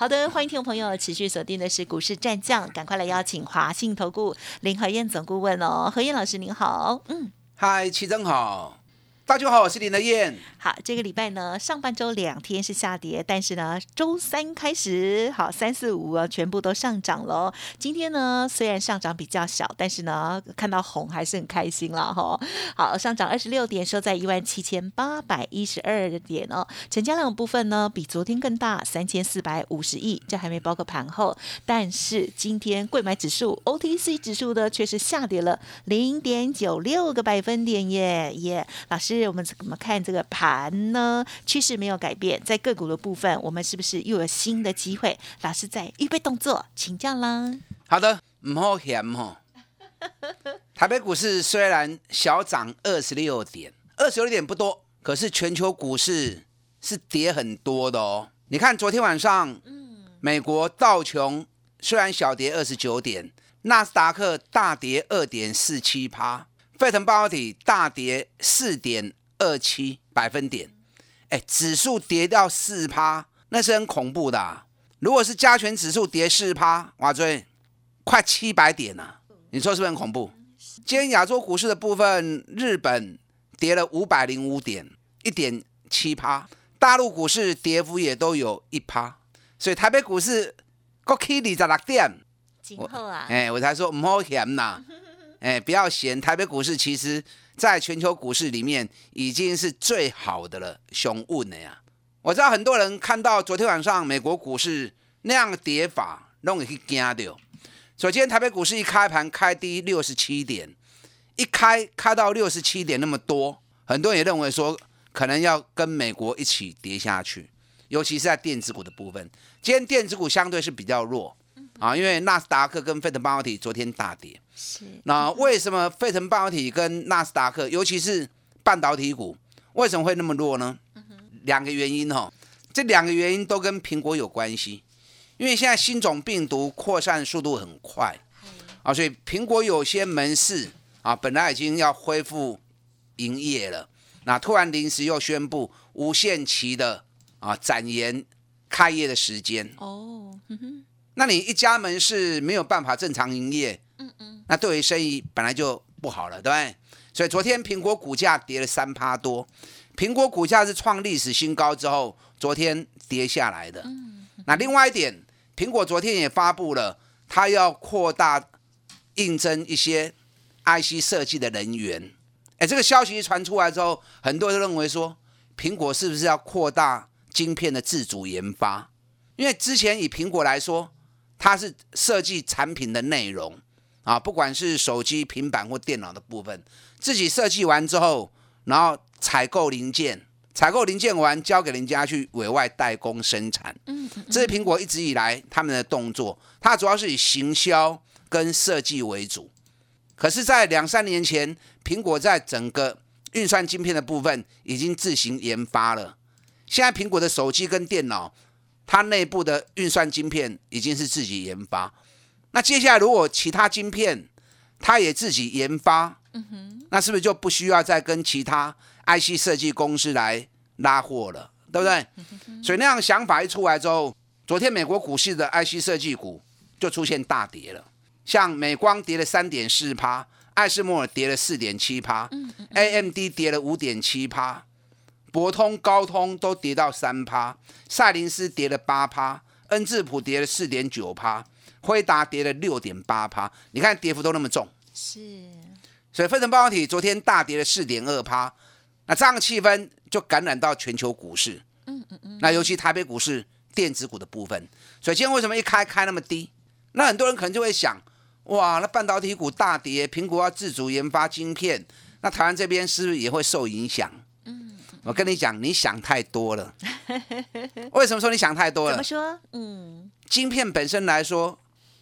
好的，欢迎听众朋友持续锁定的是股市战将，赶快来邀请华信投顾林和燕总顾问哦，何燕老师您好，嗯，嗨，齐总好。大家好，我是林德燕。好，这个礼拜呢，上半周两天是下跌，但是呢，周三开始，好，三四五啊，全部都上涨喽。今天呢，虽然上涨比较小，但是呢，看到红还是很开心了哈。好，上涨二十六点，收在一万七千八百一十二点哦。成交量部分呢，比昨天更大，三千四百五十亿，这还没包括盘后。但是今天贵买指数 OTC 指数呢，却是下跌了零点九六个百分点耶耶，老师。我们怎么看这个盘呢？趋势没有改变，在个股的部分，我们是不是又有新的机会？老师在预备动作，请教啦。好的，唔好嫌哈。台北股市虽然小涨二十六点，二十六点不多，可是全球股市是跌很多的哦。你看昨天晚上，嗯，美国道琼虽然小跌二十九点，纳斯达克大跌二点四七趴。沸腾半导体大跌四点二七百分点，哎，指数跌掉四趴，那是很恐怖的。如果是加权指数跌四趴，哇，追快七百点啊，你说是不是很恐怖？今天亚洲股市的部分，日本跌了五百零五点，一点七趴，大陆股市跌幅也都有一趴，所以台北股市国 K 二十六点，今后啊，哎，我才说唔好嫌呐。哎，不要嫌台北股市，其实在全球股市里面已经是最好的了，雄稳的呀。我知道很多人看到昨天晚上美国股市那样的跌法，容易去惊掉。首先，台北股市一开盘开低六十七点，一开开到六十七点那么多，很多人也认为说可能要跟美国一起跌下去，尤其是在电子股的部分。今天电子股相对是比较弱。啊，因为纳斯达克跟费城半导体昨天大跌，是。那为什么费城半导体跟纳斯达克，尤其是半导体股，为什么会那么弱呢？两个原因哈，这两个原因都跟苹果有关系，因为现在新种病毒扩散速度很快，啊，所以苹果有些门市啊，本来已经要恢复营业了，那突然临时又宣布无限期的啊展延开业的时间。哦。那你一家门市没有办法正常营业，嗯嗯，那对于生意本来就不好了，对不对？所以昨天苹果股价跌了三趴多，苹果股价是创历史新高之后，昨天跌下来的。那另外一点，苹果昨天也发布了，它要扩大应征一些 IC 设计的人员。哎，这个消息一传出来之后，很多人认为说，苹果是不是要扩大晶片的自主研发？因为之前以苹果来说，它是设计产品的内容啊，不管是手机、平板或电脑的部分，自己设计完之后，然后采购零件，采购零件完交给人家去委外代工生产。嗯，这是苹果一直以来他们的动作，它主要是以行销跟设计为主。可是，在两三年前，苹果在整个运算晶片的部分已经自行研发了。现在，苹果的手机跟电脑。它内部的运算晶片已经是自己研发，那接下来如果其他晶片它也自己研发，嗯哼，那是不是就不需要再跟其他 IC 设计公司来拉货了，对不对？所以那样想法一出来之后，昨天美国股市的 IC 设计股就出现大跌了，像美光跌了三点四趴，艾斯摩尔跌了四点七趴，AMD 跌了五点七趴。博通、高通都跌到三趴，赛灵斯跌了八趴，恩智浦跌了四点九趴，辉达跌了六点八趴。你看跌幅都那么重，是。所以飞腾半导体昨天大跌了四点二趴，那这样的气氛就感染到全球股市。嗯嗯嗯。那尤其台北股市电子股的部分，所以今天为什么一开开那么低？那很多人可能就会想，哇，那半导体股大跌，苹果要自主研发晶片，那台湾这边是不是也会受影响？我跟你讲，你想太多了。为什么说你想太多了？怎么说？嗯，晶片本身来说，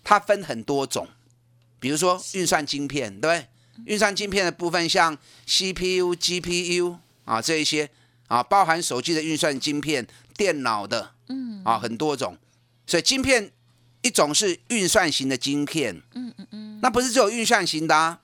它分很多种，比如说运算晶片，对不对？运算晶片的部分，像 CPU、GPU 啊这一些啊，包含手机的运算晶片、电脑的，嗯，啊很多种。所以晶片一种是运算型的晶片，嗯嗯嗯，那不是只有运算型的啊，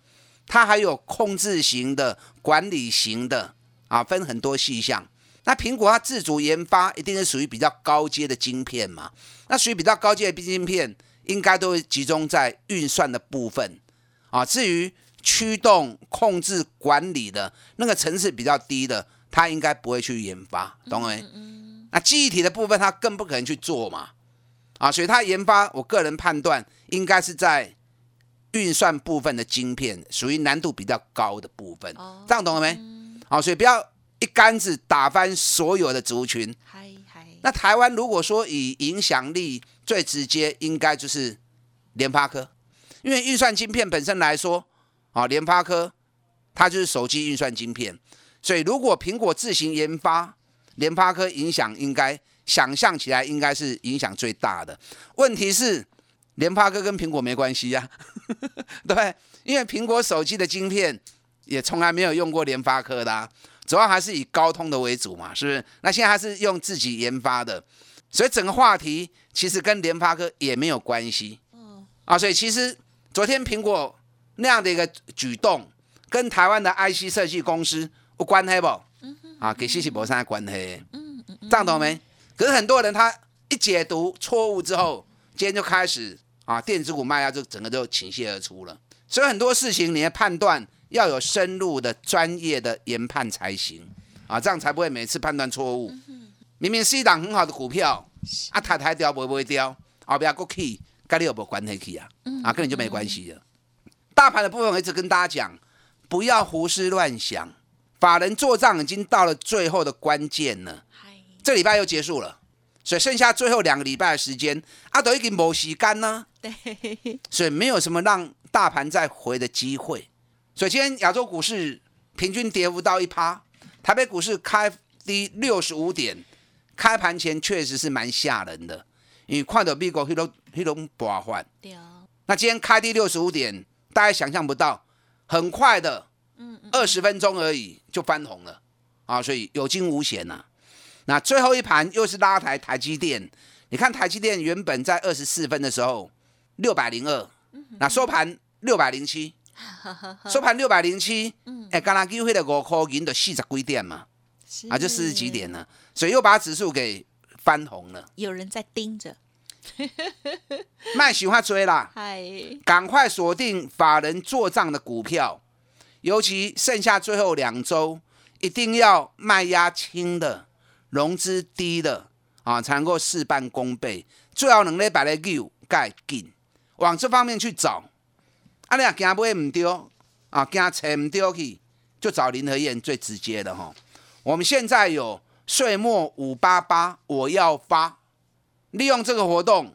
它还有控制型的、管理型的啊，分很多细项。那苹果它自主研发，一定是属于比较高阶的晶片嘛？那属于比较高阶的晶片，应该都会集中在运算的部分啊。至于驱动、控制、管理的那个层次比较低的，它应该不会去研发，懂没？那记忆体的部分，它更不可能去做嘛。啊，所以它研发，我个人判断应该是在运算部分的晶片，属于难度比较高的部分。这样懂了没？好，所以不要。一竿子打翻所有的族群。那台湾如果说以影响力最直接，应该就是联发科，因为运算晶片本身来说，啊，联发科它就是手机运算晶片，所以如果苹果自行研发，联发科影响应该想象起来应该是影响最大的。问题是联发科跟苹果没关系呀，对，因为苹果手机的晶片也从来没有用过联发科的。主要还是以高通的为主嘛，是不是？那现在还是用自己研发的，所以整个话题其实跟联发科也没有关系。啊，所以其实昨天苹果那样的一个举动，跟台湾的 IC 设计公司有关系不？啊，给西西博山关系。嗯嗯这样懂没？可是很多人他一解读错误之后，今天就开始啊，电子股卖压就整个就倾泻而出了。所以很多事情你的判断。要有深入的专业的研判才行啊，这样才不会每次判断错误。明明是一档很好的股票，啊，抬抬掉不会掉，后边过去跟你有无关系去啊？啊，跟你就没关系了。大盘的部分我一直跟大家讲，不要胡思乱想。法人做账已经到了最后的关键了，这礼拜又结束了，所以剩下最后两个礼拜的时间，啊，都已经没时间呢。对，所以没有什么让大盘再回的机会。所以今天亚洲股市平均跌幅到一趴，台北股市开低六十五点，开盘前确实是蛮吓人的，因为看到美国黑龙黑龙破坏。对那今天开低六十五点，大家想象不到，很快的，嗯二十分钟而已就翻红了啊，所以有惊无险呐。那最后一盘又是拉抬台积电，你看台积电原本在二十四分的时候六百零二，那收盘六百零七。收盘六百零七，哎，刚刚机会的五块银的四十几点嘛，啊，就四十几点了，所以又把指数给翻红了。有人在盯着，卖喜欢追啦，赶快锁定法人做账的股票，尤其剩下最后两周，一定要卖压轻的，融资低的啊，才能够事半功倍。最好能力摆在 Q 盖紧，往这方面去找。啊，你啊惊买唔丢啊，惊钱唔丢去，就找林和燕最直接的哈。我们现在有岁末五八八，我要发，利用这个活动，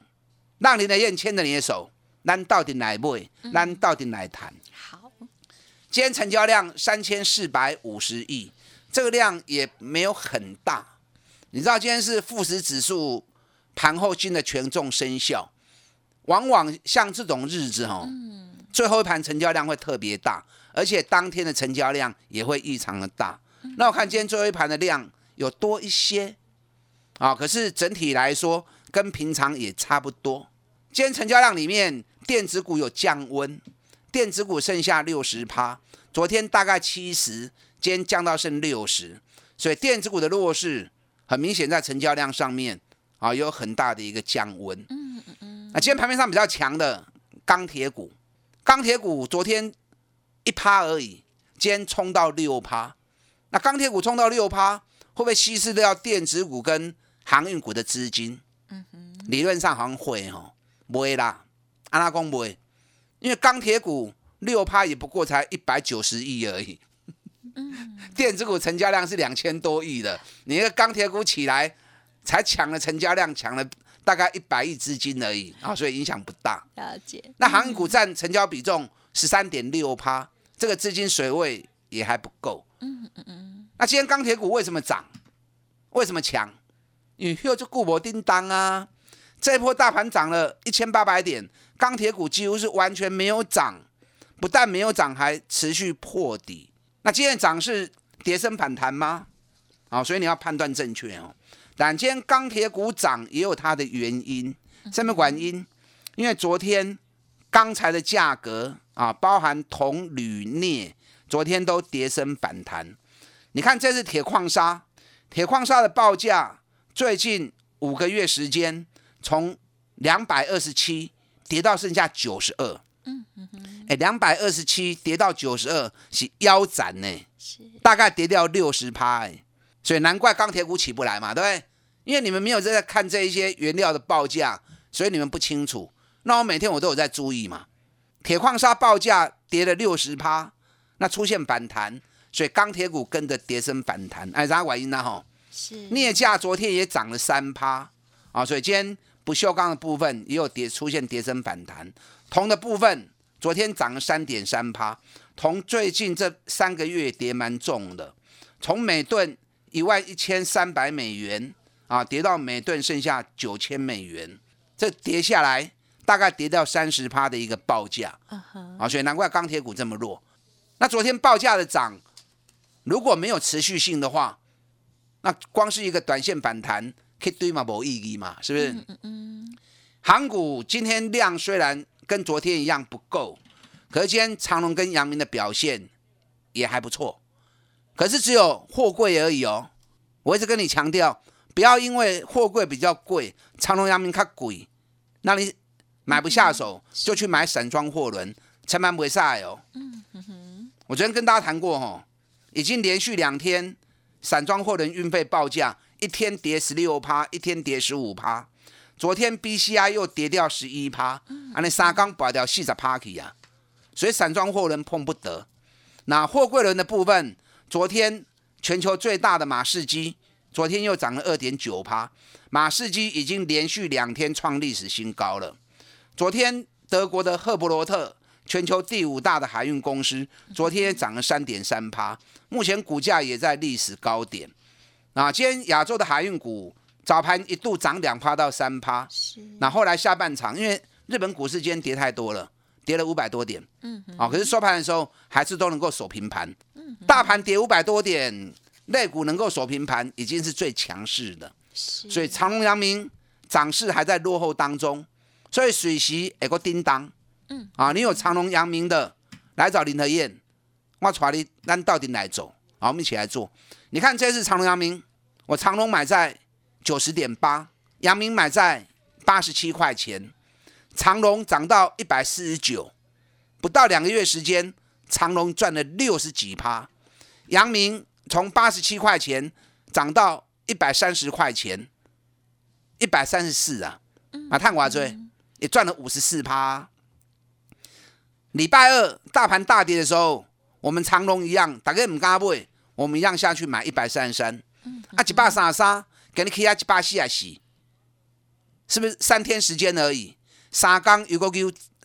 让林和燕牵着你的手，咱到底来买，咱到底来谈。好，今天成交量三千四百五十亿，这个量也没有很大。你知道今天是富时指数盘后新的权重生效，往往像这种日子哈。最后一盘成交量会特别大，而且当天的成交量也会异常的大。那我看今天最后一盘的量有多一些，啊，可是整体来说跟平常也差不多。今天成交量里面，电子股有降温，电子股剩下六十趴，昨天大概七十，今天降到剩六十，所以电子股的弱势很明显在成交量上面啊有很大的一个降温。嗯嗯嗯。那今天盘面上比较强的钢铁股。钢铁股昨天一趴而已，今天冲到六趴。那钢铁股冲到六趴，会不会稀释掉电子股跟航运股的资金？嗯哼，理论上好像会哦，不会啦。阿拉公不会，因为钢铁股六趴也不过才一百九十亿而已。嗯，电子股成交量是两千多亿的，你个钢铁股起来才抢了成交量，抢了。大概一百亿资金而已啊，所以影响不大。了解。那航运股占成交比重十三点六趴，这个资金水位也还不够。嗯嗯嗯。那今天钢铁股为什么涨？为什么强？因为又就固博叮当啊，这一波大盘涨了一千八百点，钢铁股几乎是完全没有涨，不但没有涨，还持续破底。那今天涨是跌升反弹吗？啊，所以你要判断正确哦。但今天钢铁股涨也有它的原因，什么原因？因为昨天钢材的价格啊，包含铜、铝、镍，昨天都跌升反弹。你看，这是铁矿砂，铁矿砂的报价最近五个月时间从两百二十七跌到剩下九十二。嗯嗯嗯。哎，两百二十七跌到九十二是腰斩呢，是大概跌掉六十趴哎。所以难怪钢铁股起不来嘛，对不对？因为你们没有在看这一些原料的报价，所以你们不清楚。那我每天我都有在注意嘛。铁矿砂报价跌了六十趴，那出现反弹，所以钢铁股跟着跌升反弹。哎，啥原因呢？哈，是镍价昨天也涨了三趴啊，所以今天不锈钢的部分也有跌出现跌升反弹。铜的部分昨天涨了三点三趴，铜最近这三个月跌蛮重的，从每吨。一万一千三百美元啊，跌到每吨剩下九千美元，这跌下来大概跌掉三十趴的一个报价啊，所以难怪钢铁股这么弱。那昨天报价的涨，如果没有持续性的话，那光是一个短线反弹，可以堆嘛没意义嘛，是不是？嗯嗯。航股今天量虽然跟昨天一样不够，可是今天长隆跟阳明的表现也还不错。可是只有货柜而已哦，我一直跟你强调，不要因为货柜比较贵，长隆、阳明它贵，那你买不下手，就去买散装货轮，成本不会晒哦。嗯我昨天跟大家谈过哈，已经连续两天散装货轮运费报价一天跌十六趴，一天跌十五趴，昨天 BCI 又跌掉十一趴，啊，那沙钢拔掉四十趴去啊，所以散装货轮碰不得。那货柜轮的部分。昨天全球最大的马士基，昨天又涨了二点九趴。马士基已经连续两天创历史新高了。昨天德国的赫伯罗特，全球第五大的海运公司，昨天涨了三点三趴，目前股价也在历史高点。啊，今天亚洲的海运股早盘一度涨两趴到三趴，那后来下半场，因为日本股市今天跌太多了。跌了五百多点，嗯，啊，可是收盘的时候还是都能够守平盘，嗯，大盘跌五百多点，类股能够守平盘已经是最强势的，所以长隆、阳明涨势还在落后当中，所以水席有个叮当，嗯，啊，你有长隆、阳明的来找林和燕，我带你，咱到底来走，好，我们一起来做。你看这次长隆、阳明，我长隆买在九十点八，阳明买在八十七块钱。长隆涨到一百四十九，不到两个月时间，长隆赚了六十几趴。阳明从八十七块钱涨到一百三十块钱，一百三十四啊，啊，探华追也赚了五十四趴。礼拜二大盘大跌的时候，我们长隆一样，大家唔敢买，我们一样下去买一百三十三，啊，一百三十三，给你开啊一百四啊四，是不是三天时间而已？三天如果叫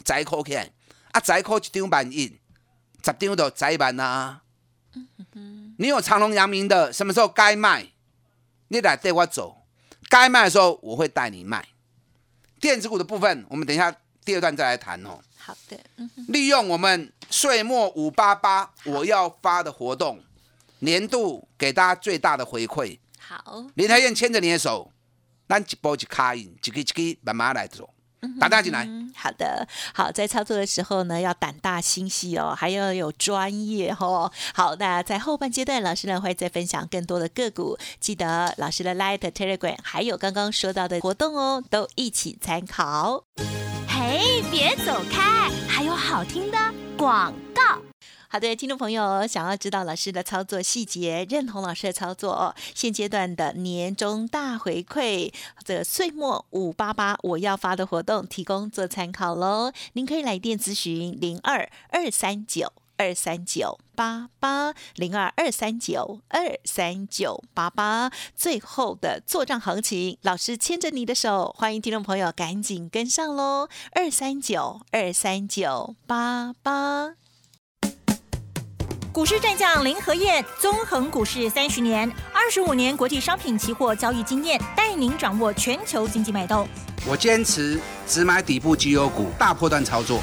宰口起来，啊宰口一张万一，十张就宰万啊。你有长隆、阳明的，什么时候该卖，你来带我走。该卖的时候，我会带你卖。电子股的部分，我们等一下第二段再来谈哦。好的。利用我们岁末五八八我要发的活动，年度给大家最大的回馈。好。林台燕牵着你的手，咱一步一卡印，一个一个慢慢来做。胆大进来，好的，好，在操作的时候呢，要胆大心细哦，还要有专业哦。好，那在后半阶段，老师呢会再分享更多的个股，记得老师的 Light Telegram，还有刚刚说到的活动哦，都一起参考。别走开，还有好听的广告。好的，听众朋友，想要知道老师的操作细节，认同老师的操作。现阶段的年终大回馈，这岁末五八八我要发的活动，提供做参考喽。您可以来电咨询零二二三九二三九八八零二二三九二三九八八。最后的做账行情，老师牵着你的手，欢迎听众朋友赶紧跟上喽。二三九二三九八八。股市战将林和燕，纵横股市三十年，二十五年国际商品期货交易经验，带您掌握全球经济脉动。我坚持只买底部绩优股，大波段操作。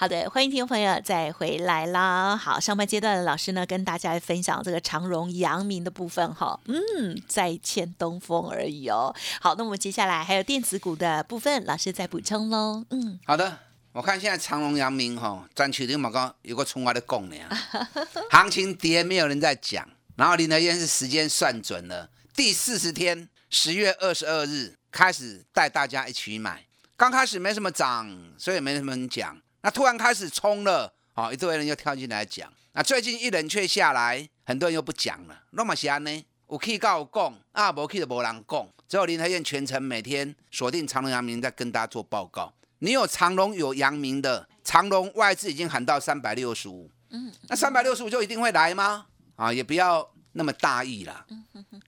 好的，欢迎听众朋友再回来啦。好，上半阶段的老师呢跟大家分享这个长荣、阳明的部分哈，嗯，再欠东风而已哦。好，那我们接下来还有电子股的部分，老师再补充喽。嗯，好的，我看现在长荣、阳明哈，赚取的毛高有个冲外的供呢，行情跌没有人在讲，然后林德燕是时间算准了，第四十天，十月二十二日开始带大家一起买，刚开始没什么涨，所以没什么人讲。那突然开始冲了，哦，一堆人又跳进来讲。那最近一冷却下来，很多人又不讲了。那么安呢？有去告供，啊，无去就无人供。只有林台燕全程每天锁定长隆、阳明，在跟大家做报告。你有长隆有阳明的，长隆外资已经喊到三百六十五，嗯，那三百六十五就一定会来吗？啊，也不要那么大意啦。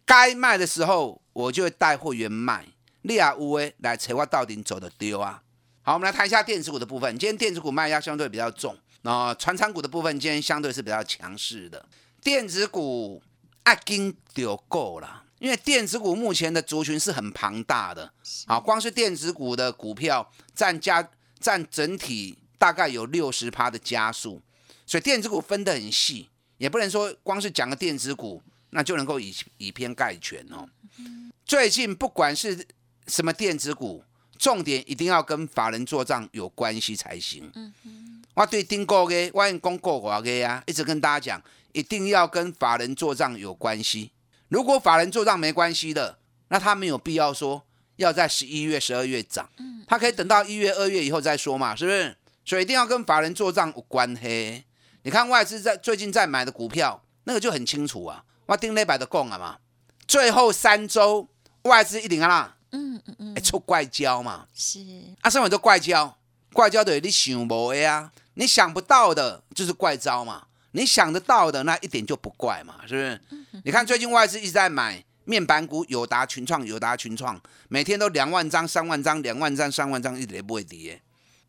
该卖的时候，我就会带货源卖。你也有诶，来找我到底走的丢啊？好，我们来谈一下电子股的部分。今天电子股卖压相对比较重，那船厂股的部分今天相对是比较强势的。电子股啊，经丢够了，因为电子股目前的族群是很庞大的。啊，光是电子股的股票占加占整体大概有六十趴的加速，所以电子股分得很细，也不能说光是讲个电子股那就能够以以偏概全哦。最近不管是什么电子股。重点一定要跟法人做账有关系才行。嗯我对订购的，我用公过话的呀，一直跟大家讲，一定要跟法人做账有关系。如果法人做账没关系的，那他没有必要说要在十一月、十二月涨。嗯，他可以等到一月、二月以后再说嘛，是不是？所以一定要跟法人做账有关系。你看外资在最近在买的股票，那个就很清楚啊。我丁磊摆的供啊嘛，最后三周外资一定啊。嗯嗯嗯，出怪招嘛？是啊，上面都怪招，怪胶对你想无的啊，你想不到的就是怪招嘛，你想得到的那一点就不怪嘛，是不是？你看最近外资一直在买面板股，友达群创，友达群创，每天都两万张、三万张、两万张、三万张，一点不会跌。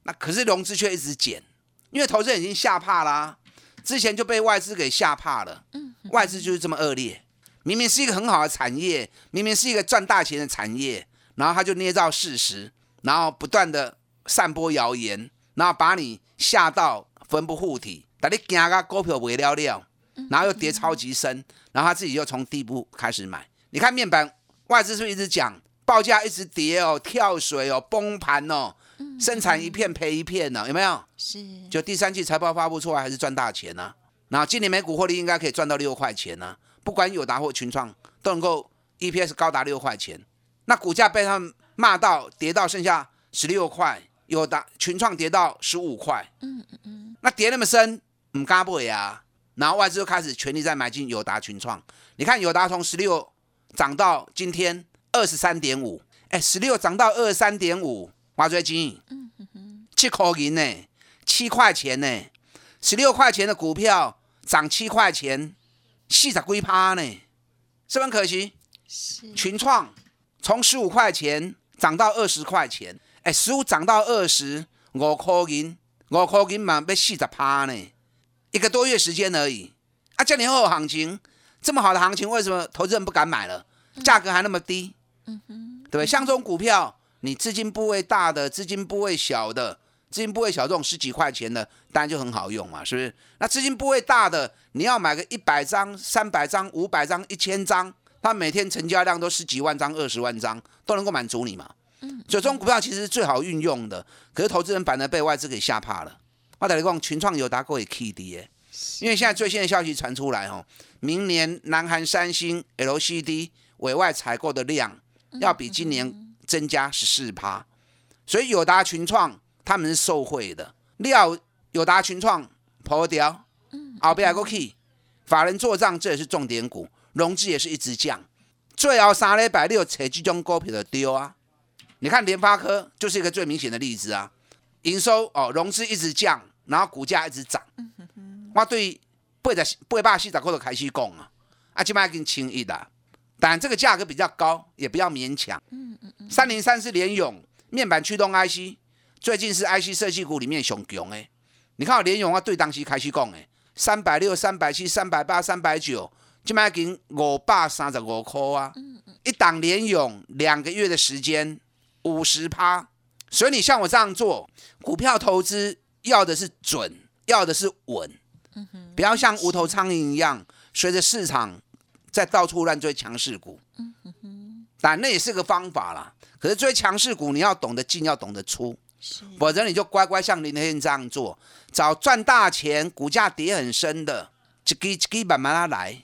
那可是融资却一直减，因为投资人已经吓怕啦，之前就被外资给吓怕了。嗯，外资就是这么恶劣，明明是一个很好的产业，明明是一个赚大钱的产业。然后他就捏造事实，然后不断的散播谣言，然后把你吓到魂不附体，把你惊个股票没了了，然后又跌超级深，然后他自己又从底部开始买。你看面板外资是不是一直讲报价一直跌哦，跳水哦，崩盘哦，生产一片赔一片呢？有没有？是。就第三季财报发布出来还是赚大钱呢？然后今年每股获利应该可以赚到六块钱呢，不管有达或群创都能够 EPS 高达六块钱。那股价被他们骂到跌到剩下十六块，有的群创跌到十五块，嗯嗯嗯，那跌那么深，唔敢买啊。然后外资就开始全力在买进友达群创。你看友达从十六涨到今天二十三点五，哎，十六涨到二十三点五，挖最金，嗯嗯嗯，七块银呢，七块钱呢，十六块钱的股票涨七块钱，四十几趴呢，是不是很可惜？是群创。从十五块钱涨到二十块钱，哎，十五涨到二十五块银，五块银嘛被四十趴呢，一个多月时间而已。啊，这年后行情这么好的行情，为什么投资人不敢买了？价格还那么低，嗯哼，对不对？像这种股票，你资金部位大的，资金部位小的，资金部位小这种十几块钱的，当然就很好用嘛，是不是？那资金部位大的，你要买个一百张、三百张、五百张、一千张。它每天成交量都十几万张、二十万张，都能够满足你嘛？嗯，所以这种股票其实是最好运用的，可是投资人反而被外资给吓怕了。我等你讲，群创有达过也 K D 耶，因为现在最新的消息传出来哦，明年南韩三星 LCD 委外采购的量要比今年增加十四趴，所以友达群创他们是受贿的。料友达群创破掉，后边还个 key，法人做账，这也是重点股，融资也是一直降。最后三礼拜六扯这种股票的丢啊！你看联发科就是一个最明显的例子啊，营收哦融资一直降，然后股价一直涨。我对八十八百四十块都开始讲啊，啊，今麦已经轻易啦，但这个价格比较高，也不要勉强。三零三是联咏面板驱动 IC，最近是 IC 设计股里面熊强诶。你看联咏啊，对当时开始讲的，三百六、三百七、三百八、三百九。今麦已经五百三十五块啊！一档连勇两个月的时间五十趴，所以你像我这样做股票投资，要的是准，要的是稳，不要像无头苍蝇一样随着市场在到处乱追强势股。但那也是个方法啦。可是追强势股，你要懂得进，要懂得出，否则你就乖乖像林德燕这样做，找赚大钱，股价跌很深的。一给一给慢慢来，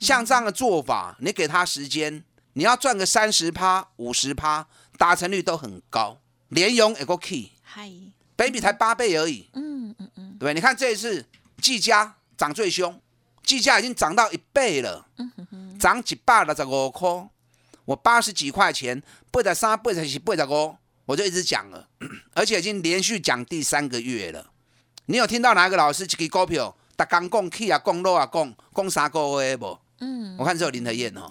像这样的做法，你给他时间，你要赚个三十趴、五十趴，达成率都很高。连用一个 key，嗨，baby 才八倍而已，嗯嗯嗯，对你看这一次技嘉涨最凶，技嘉已经涨到一倍了，涨几百了十五块，我八十几块钱，八十三、八十四、八十五，我就一直讲了，而且已经连续讲第三个月了。你有听到哪个老师这个股票？他刚讲起啊，讲落啊，讲讲三个月不？嗯，我看只有林德燕哦，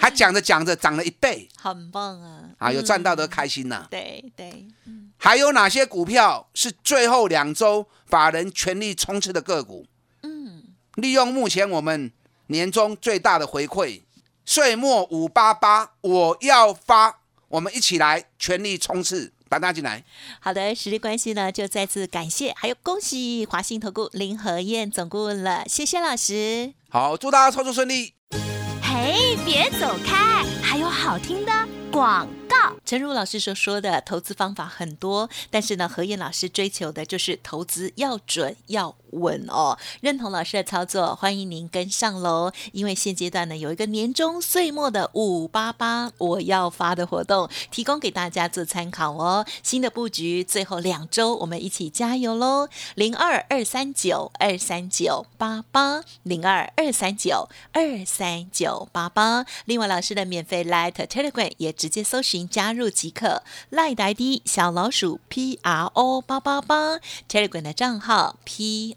他讲着讲着涨了一倍，很棒啊！啊，有赚到的开心呐。对对，嗯。还有哪些股票是最后两周法人全力冲刺的个股？嗯，利用目前我们年终最大的回馈，岁末五八八，我要发，我们一起来全力冲刺。打打进来，好的，实力关系呢，就再次感谢，还有恭喜华信投顾林和燕总顾问了，谢谢老师。好，祝大家操作顺利。嘿，别走开，还有好听的广。陈如老师所说的投资方法很多，但是呢，何燕老师追求的就是投资要准要稳哦。认同老师的操作，欢迎您跟上喽。因为现阶段呢，有一个年终岁末的五八八我要发的活动，提供给大家做参考哦。新的布局，最后两周我们一起加油喽！零二二三九二三九八八零二二三九二三九八八。另外，老师的免费 Light Telegram 也直接搜寻。加入即可，赖呆的小老鼠 P R O 八八八，Telegram 的账号 P